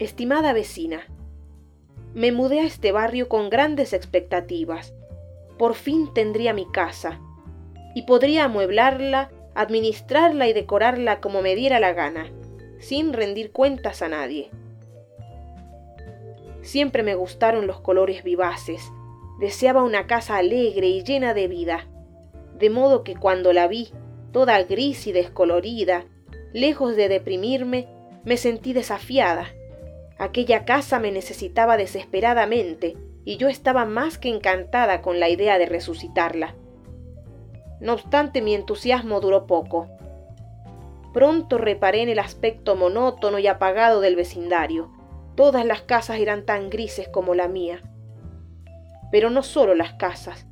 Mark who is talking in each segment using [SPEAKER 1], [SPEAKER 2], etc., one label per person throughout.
[SPEAKER 1] Estimada vecina, me mudé a este barrio con grandes expectativas. Por fin tendría mi casa y podría amueblarla, administrarla y decorarla como me diera la gana, sin rendir cuentas a nadie. Siempre me gustaron los colores vivaces. Deseaba una casa alegre y llena de vida, de modo que cuando la vi, toda gris y descolorida, lejos de deprimirme, me sentí desafiada Aquella casa me necesitaba desesperadamente y yo estaba más que encantada con la idea de resucitarla. No obstante, mi entusiasmo duró poco. Pronto reparé en el aspecto monótono y apagado del vecindario. Todas las casas eran tan grises como la mía. Pero no solo las casas.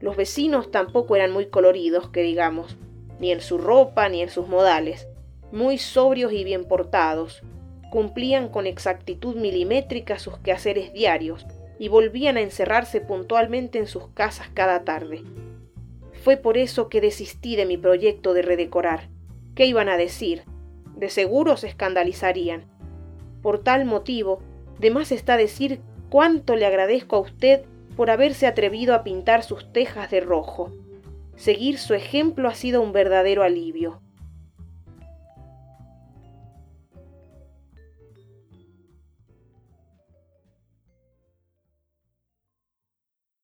[SPEAKER 1] Los vecinos tampoco eran muy coloridos, que digamos, ni en su ropa ni en sus modales, muy sobrios y bien portados, cumplían con exactitud milimétrica sus quehaceres diarios y volvían a encerrarse puntualmente en sus casas cada tarde. Fue por eso que desistí de mi proyecto de redecorar. ¿Qué iban a decir? De seguro se escandalizarían. Por tal motivo, de más está decir cuánto le agradezco a usted por haberse atrevido a pintar sus tejas de rojo. Seguir su ejemplo ha sido un verdadero alivio.